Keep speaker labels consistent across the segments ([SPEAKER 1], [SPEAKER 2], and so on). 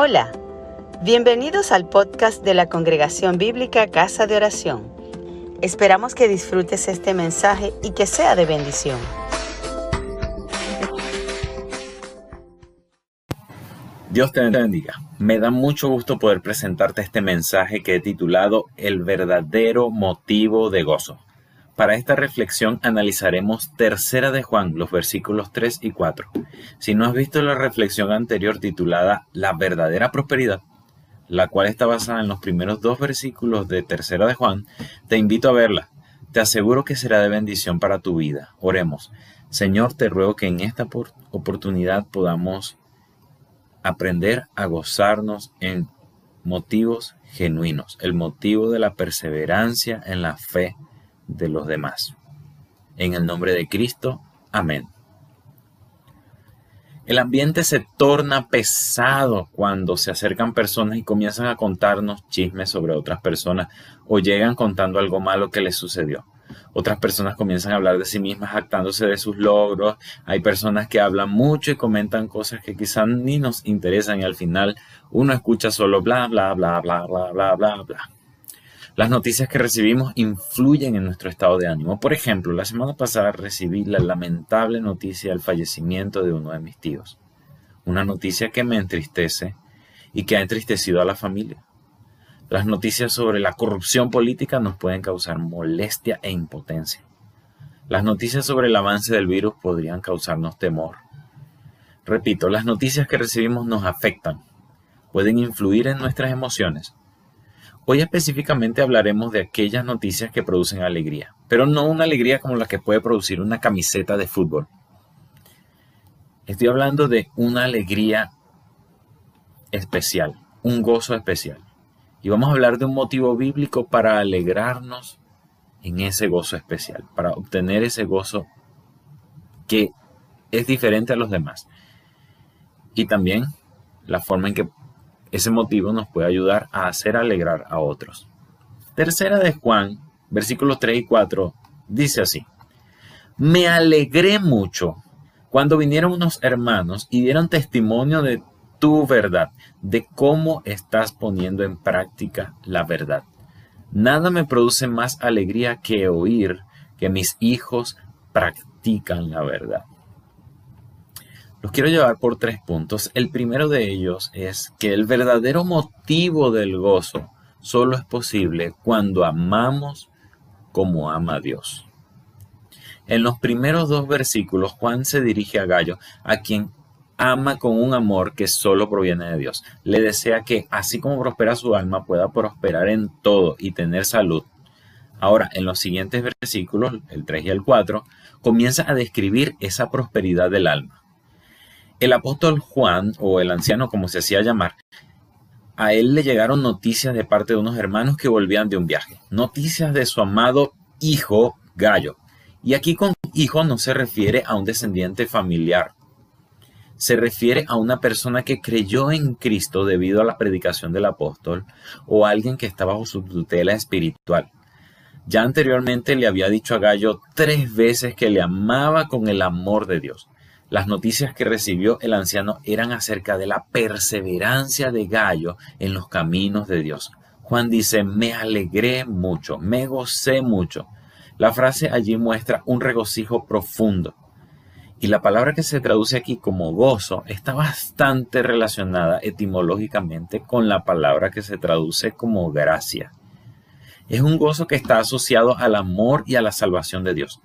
[SPEAKER 1] Hola, bienvenidos al podcast de la Congregación Bíblica Casa de Oración. Esperamos que disfrutes este mensaje y que sea de bendición.
[SPEAKER 2] Dios te bendiga. Me da mucho gusto poder presentarte este mensaje que he titulado El verdadero motivo de gozo. Para esta reflexión analizaremos Tercera de Juan, los versículos 3 y 4. Si no has visto la reflexión anterior titulada La verdadera prosperidad, la cual está basada en los primeros dos versículos de Tercera de Juan, te invito a verla. Te aseguro que será de bendición para tu vida. Oremos. Señor, te ruego que en esta oportunidad podamos aprender a gozarnos en motivos genuinos, el motivo de la perseverancia en la fe de los demás. En el nombre de Cristo, amén. El ambiente se torna pesado cuando se acercan personas y comienzan a contarnos chismes sobre otras personas o llegan contando algo malo que les sucedió. Otras personas comienzan a hablar de sí mismas, jactándose de sus logros. Hay personas que hablan mucho y comentan cosas que quizás ni nos interesan y al final uno escucha solo bla, bla, bla, bla, bla, bla, bla, bla. Las noticias que recibimos influyen en nuestro estado de ánimo. Por ejemplo, la semana pasada recibí la lamentable noticia del fallecimiento de uno de mis tíos. Una noticia que me entristece y que ha entristecido a la familia. Las noticias sobre la corrupción política nos pueden causar molestia e impotencia. Las noticias sobre el avance del virus podrían causarnos temor. Repito, las noticias que recibimos nos afectan, pueden influir en nuestras emociones Hoy específicamente hablaremos de aquellas noticias que producen alegría, pero no una alegría como la que puede producir una camiseta de fútbol. Estoy hablando de una alegría especial, un gozo especial. Y vamos a hablar de un motivo bíblico para alegrarnos en ese gozo especial, para obtener ese gozo que es diferente a los demás. Y también la forma en que ese motivo nos puede ayudar a hacer alegrar a otros. Tercera de Juan, versículos 3 y 4, dice así. Me alegré mucho cuando vinieron unos hermanos y dieron testimonio de tu verdad, de cómo estás poniendo en práctica la verdad. Nada me produce más alegría que oír que mis hijos practican la verdad. Los quiero llevar por tres puntos. El primero de ellos es que el verdadero motivo del gozo solo es posible cuando amamos como ama Dios. En los primeros dos versículos, Juan se dirige a Gallo, a quien ama con un amor que solo proviene de Dios. Le desea que, así como prospera su alma, pueda prosperar en todo y tener salud. Ahora, en los siguientes versículos, el 3 y el 4, comienza a describir esa prosperidad del alma. El apóstol Juan, o el anciano como se hacía llamar, a él le llegaron noticias de parte de unos hermanos que volvían de un viaje, noticias de su amado hijo Gallo. Y aquí con hijo no se refiere a un descendiente familiar, se refiere a una persona que creyó en Cristo debido a la predicación del apóstol o alguien que está bajo su tutela espiritual. Ya anteriormente le había dicho a Gallo tres veces que le amaba con el amor de Dios. Las noticias que recibió el anciano eran acerca de la perseverancia de Gallo en los caminos de Dios. Juan dice, me alegré mucho, me gocé mucho. La frase allí muestra un regocijo profundo. Y la palabra que se traduce aquí como gozo está bastante relacionada etimológicamente con la palabra que se traduce como gracia. Es un gozo que está asociado al amor y a la salvación de Dios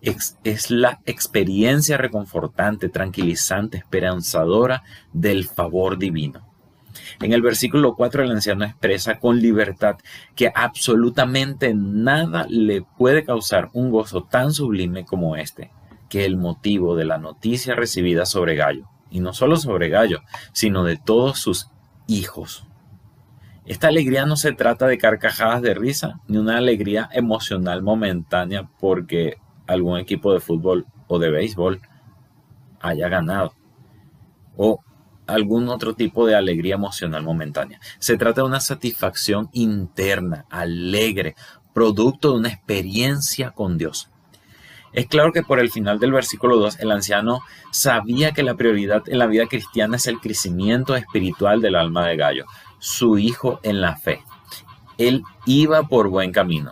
[SPEAKER 2] es, la experiencia reconfortante, tranquilizante, esperanzadora del favor divino. En el versículo 4 el anciano expresa con libertad que absolutamente nada le puede causar un gozo tan sublime como este, que el motivo de la noticia recibida sobre Gallo, y no solo sobre Gallo, sino de todos sus hijos. Esta alegría no se trata de carcajadas de risa, ni una alegría emocional momentánea porque algún equipo de fútbol o de béisbol haya ganado o algún otro tipo de alegría emocional momentánea. Se trata de una satisfacción interna, alegre, producto de una experiencia con Dios. Es claro que por el final del versículo 2 el anciano sabía que la prioridad en la vida cristiana es el crecimiento espiritual del alma de Gallo, su hijo en la fe. Él iba por buen camino.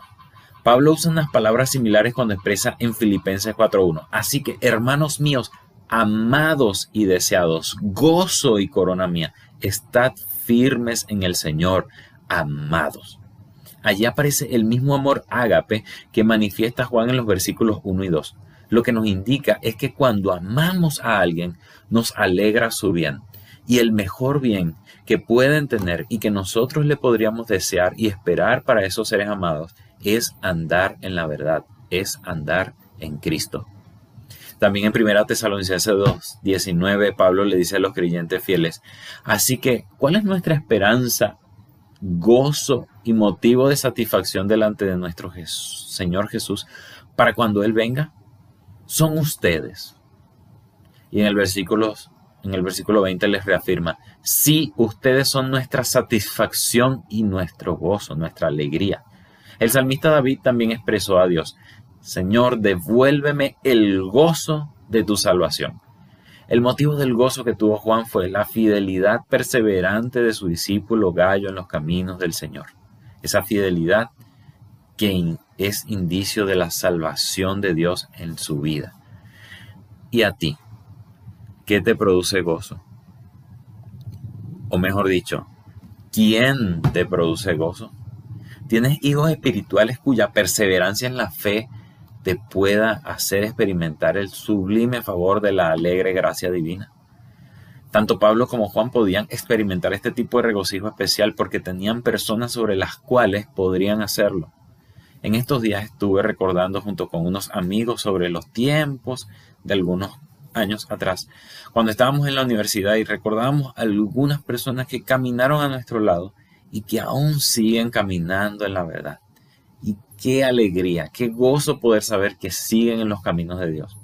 [SPEAKER 2] Pablo usa unas palabras similares cuando expresa en Filipenses 4.1. Así que, hermanos míos, amados y deseados, gozo y corona mía, estad firmes en el Señor, amados. Allí aparece el mismo amor ágape que manifiesta Juan en los versículos 1 y 2. Lo que nos indica es que cuando amamos a alguien, nos alegra su bien. Y el mejor bien que pueden tener y que nosotros le podríamos desear y esperar para esos seres amados es andar en la verdad, es andar en Cristo. También en 1 Tesalonicenses 2, 19, Pablo le dice a los creyentes fieles, así que, ¿cuál es nuestra esperanza, gozo y motivo de satisfacción delante de nuestro Señor Jesús para cuando Él venga? Son ustedes. Y en el versículo, en el versículo 20 les reafirma, sí, ustedes son nuestra satisfacción y nuestro gozo, nuestra alegría. El salmista David también expresó a Dios, Señor, devuélveme el gozo de tu salvación. El motivo del gozo que tuvo Juan fue la fidelidad perseverante de su discípulo Gallo en los caminos del Señor. Esa fidelidad que es indicio de la salvación de Dios en su vida. ¿Y a ti? ¿Qué te produce gozo? O mejor dicho, ¿quién te produce gozo? ¿Tienes hijos espirituales cuya perseverancia en la fe te pueda hacer experimentar el sublime favor de la alegre gracia divina? Tanto Pablo como Juan podían experimentar este tipo de regocijo especial porque tenían personas sobre las cuales podrían hacerlo. En estos días estuve recordando junto con unos amigos sobre los tiempos de algunos años atrás, cuando estábamos en la universidad y recordábamos algunas personas que caminaron a nuestro lado y que aún siguen caminando en la verdad. Y qué alegría, qué gozo poder saber que siguen en los caminos de Dios.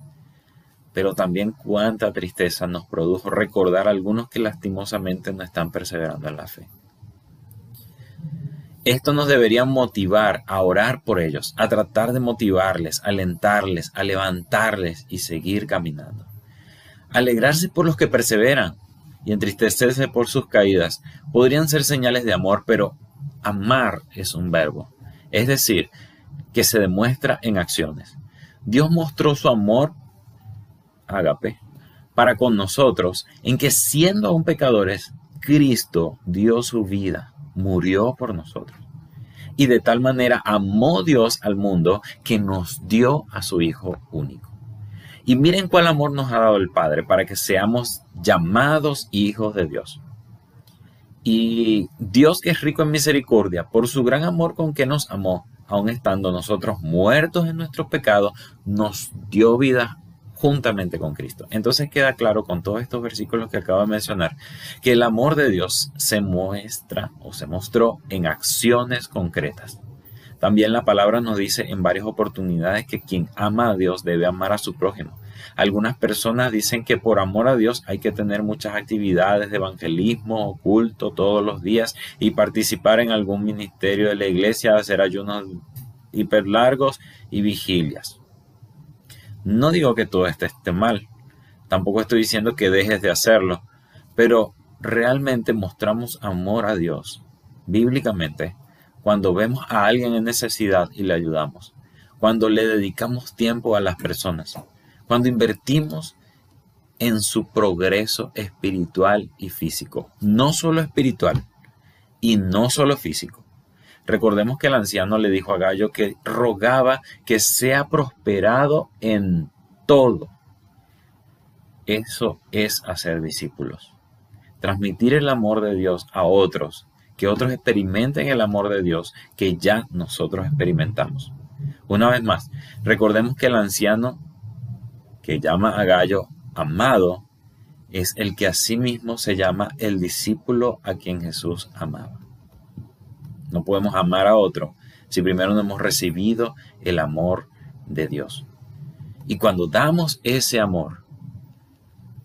[SPEAKER 2] Pero también cuánta tristeza nos produjo recordar a algunos que lastimosamente no están perseverando en la fe. Esto nos debería motivar a orar por ellos, a tratar de motivarles, alentarles, a levantarles y seguir caminando. Alegrarse por los que perseveran, y entristecerse por sus caídas podrían ser señales de amor, pero amar es un verbo, es decir, que se demuestra en acciones. Dios mostró su amor, ágape, para con nosotros, en que siendo aún pecadores, Cristo dio su vida, murió por nosotros. Y de tal manera amó Dios al mundo que nos dio a su Hijo único. Y miren cuál amor nos ha dado el Padre para que seamos llamados hijos de Dios. Y Dios que es rico en misericordia, por su gran amor con que nos amó, aun estando nosotros muertos en nuestros pecados, nos dio vida juntamente con Cristo. Entonces queda claro con todos estos versículos que acabo de mencionar que el amor de Dios se muestra o se mostró en acciones concretas. También la palabra nos dice en varias oportunidades que quien ama a Dios debe amar a su prójimo. Algunas personas dicen que por amor a Dios hay que tener muchas actividades de evangelismo oculto todos los días y participar en algún ministerio de la iglesia, hacer ayunos hiper largos y vigilias. No digo que todo esto esté mal, tampoco estoy diciendo que dejes de hacerlo, pero realmente mostramos amor a Dios bíblicamente cuando vemos a alguien en necesidad y le ayudamos, cuando le dedicamos tiempo a las personas, cuando invertimos en su progreso espiritual y físico, no solo espiritual y no solo físico. Recordemos que el anciano le dijo a Gallo que rogaba que sea prosperado en todo. Eso es hacer discípulos. Transmitir el amor de Dios a otros que otros experimenten el amor de Dios que ya nosotros experimentamos. Una vez más, recordemos que el anciano que llama a Gallo amado es el que asimismo se llama el discípulo a quien Jesús amaba. No podemos amar a otro si primero no hemos recibido el amor de Dios. Y cuando damos ese amor,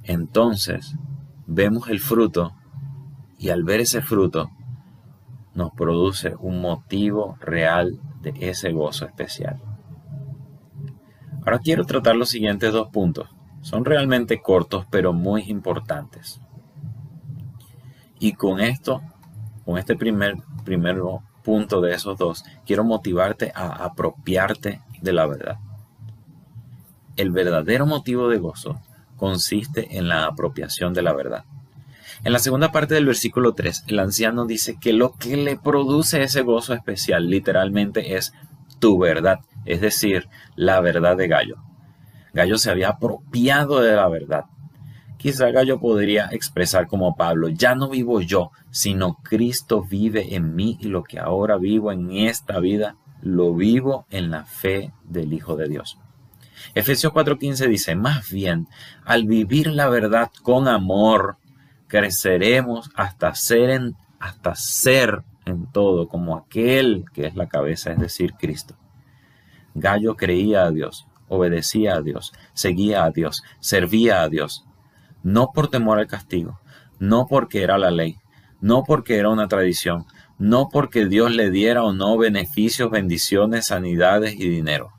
[SPEAKER 2] entonces vemos el fruto y al ver ese fruto nos produce un motivo real de ese gozo especial. Ahora quiero tratar los siguientes dos puntos. Son realmente cortos, pero muy importantes. Y con esto, con este primer, primer punto de esos dos, quiero motivarte a apropiarte de la verdad. El verdadero motivo de gozo consiste en la apropiación de la verdad. En la segunda parte del versículo 3, el anciano dice que lo que le produce ese gozo especial literalmente es tu verdad, es decir, la verdad de Gallo. Gallo se había apropiado de la verdad. Quizá Gallo podría expresar como Pablo, ya no vivo yo, sino Cristo vive en mí y lo que ahora vivo en esta vida, lo vivo en la fe del Hijo de Dios. Efesios 4:15 dice, más bien, al vivir la verdad con amor, creceremos hasta ser, en, hasta ser en todo como aquel que es la cabeza, es decir, Cristo. Gallo creía a Dios, obedecía a Dios, seguía a Dios, servía a Dios, no por temor al castigo, no porque era la ley, no porque era una tradición, no porque Dios le diera o no beneficios, bendiciones, sanidades y dinero.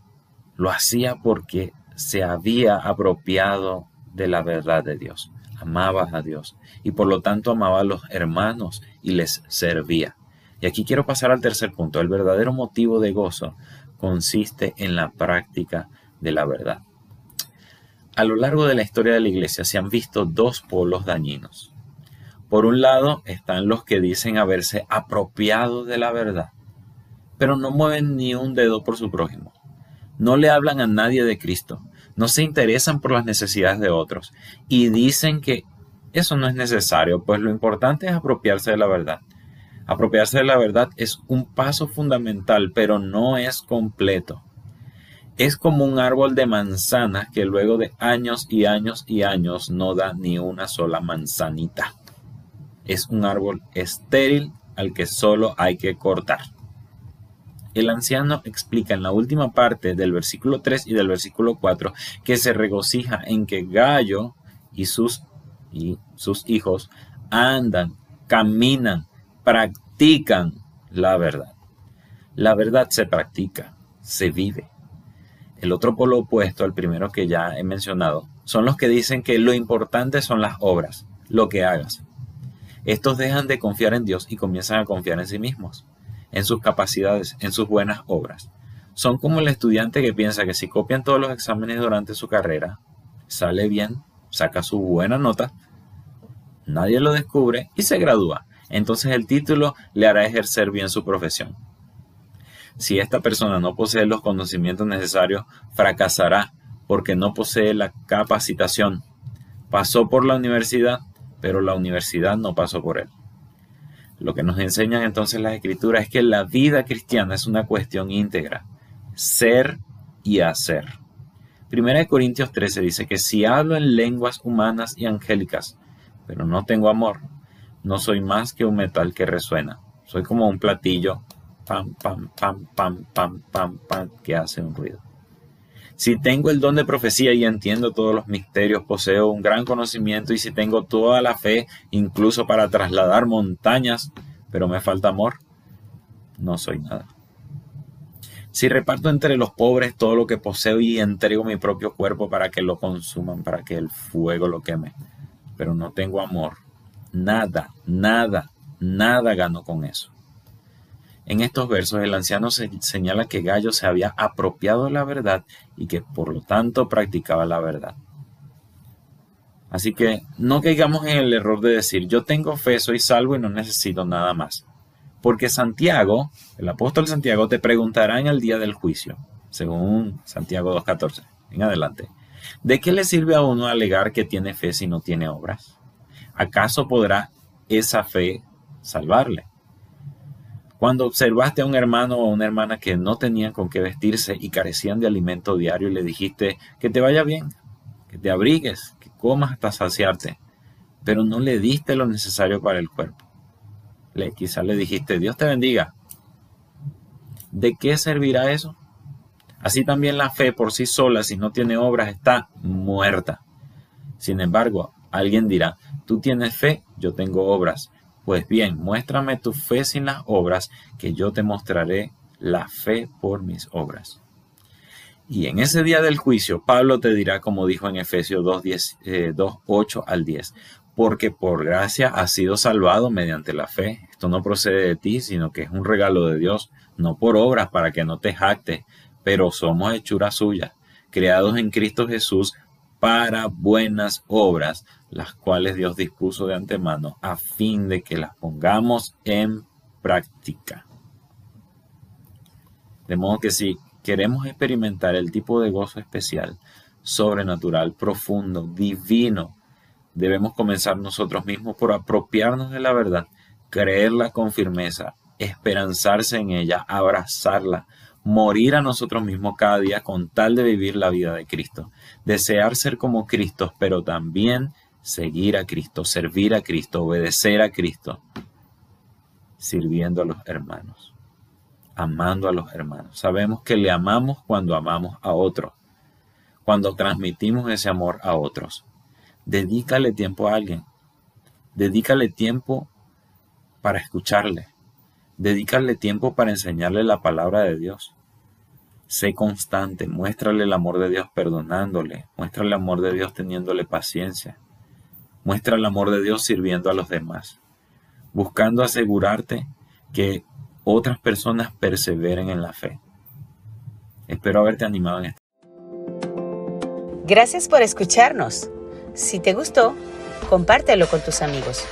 [SPEAKER 2] Lo hacía porque se había apropiado de la verdad de Dios amaba a Dios y por lo tanto amaba a los hermanos y les servía. Y aquí quiero pasar al tercer punto. El verdadero motivo de gozo consiste en la práctica de la verdad. A lo largo de la historia de la iglesia se han visto dos polos dañinos. Por un lado están los que dicen haberse apropiado de la verdad, pero no mueven ni un dedo por su prójimo. No le hablan a nadie de Cristo, no se interesan por las necesidades de otros y dicen que eso no es necesario, pues lo importante es apropiarse de la verdad. Apropiarse de la verdad es un paso fundamental, pero no es completo. Es como un árbol de manzanas que luego de años y años y años no da ni una sola manzanita. Es un árbol estéril al que solo hay que cortar. El anciano explica en la última parte del versículo 3 y del versículo 4 que se regocija en que Gallo y sus, y sus hijos andan, caminan, practican la verdad. La verdad se practica, se vive. El otro polo opuesto al primero que ya he mencionado son los que dicen que lo importante son las obras, lo que hagas. Estos dejan de confiar en Dios y comienzan a confiar en sí mismos en sus capacidades, en sus buenas obras. Son como el estudiante que piensa que si copian todos los exámenes durante su carrera, sale bien, saca su buena nota, nadie lo descubre y se gradúa. Entonces el título le hará ejercer bien su profesión. Si esta persona no posee los conocimientos necesarios, fracasará porque no posee la capacitación. Pasó por la universidad, pero la universidad no pasó por él. Lo que nos enseñan entonces las escrituras es que la vida cristiana es una cuestión íntegra, ser y hacer. Primera de Corintios 13 dice que si hablo en lenguas humanas y angélicas, pero no tengo amor, no soy más que un metal que resuena. Soy como un platillo, pam, pam, pam, pam, pam, pam, pam, que hace un ruido. Si tengo el don de profecía y entiendo todos los misterios, poseo un gran conocimiento y si tengo toda la fe, incluso para trasladar montañas, pero me falta amor, no soy nada. Si reparto entre los pobres todo lo que poseo y entrego mi propio cuerpo para que lo consuman, para que el fuego lo queme, pero no tengo amor, nada, nada, nada gano con eso. En estos versos el anciano señala que Gallo se había apropiado de la verdad y que por lo tanto practicaba la verdad. Así que no caigamos en el error de decir yo tengo fe, soy salvo y no necesito nada más. Porque Santiago, el apóstol Santiago, te preguntará en el día del juicio, según Santiago 2.14, en adelante, ¿de qué le sirve a uno alegar que tiene fe si no tiene obras? ¿Acaso podrá esa fe salvarle? Cuando observaste a un hermano o una hermana que no tenían con qué vestirse y carecían de alimento diario y le dijiste que te vaya bien, que te abrigues, que comas hasta saciarte, pero no le diste lo necesario para el cuerpo. Le, quizás le dijiste, Dios te bendiga. ¿De qué servirá eso? Así también la fe por sí sola, si no tiene obras, está muerta. Sin embargo, alguien dirá, tú tienes fe, yo tengo obras. Pues bien, muéstrame tu fe sin las obras, que yo te mostraré la fe por mis obras. Y en ese día del juicio, Pablo te dirá, como dijo en Efesios 2, 10, 2 8 al 10, porque por gracia has sido salvado mediante la fe. Esto no procede de ti, sino que es un regalo de Dios, no por obras para que no te jactes, pero somos hechura suya, creados en Cristo Jesús para buenas obras, las cuales Dios dispuso de antemano a fin de que las pongamos en práctica. De modo que si queremos experimentar el tipo de gozo especial, sobrenatural, profundo, divino, debemos comenzar nosotros mismos por apropiarnos de la verdad, creerla con firmeza, esperanzarse en ella, abrazarla, morir a nosotros mismos cada día con tal de vivir la vida de Cristo, desear ser como Cristo, pero también seguir a Cristo, servir a Cristo, obedecer a Cristo, sirviendo a los hermanos, amando a los hermanos. Sabemos que le amamos cuando amamos a otros, cuando transmitimos ese amor a otros. Dedícale tiempo a alguien, dedícale tiempo para escucharle, dedícale tiempo para enseñarle la palabra de Dios. Sé constante, muéstrale el amor de Dios perdonándole, muéstrale el amor de Dios teniéndole paciencia, muestra el amor de Dios sirviendo a los demás, buscando asegurarte que otras personas perseveren en la fe. Espero haberte animado en esto.
[SPEAKER 1] Gracias por escucharnos. Si te gustó, compártelo con tus amigos.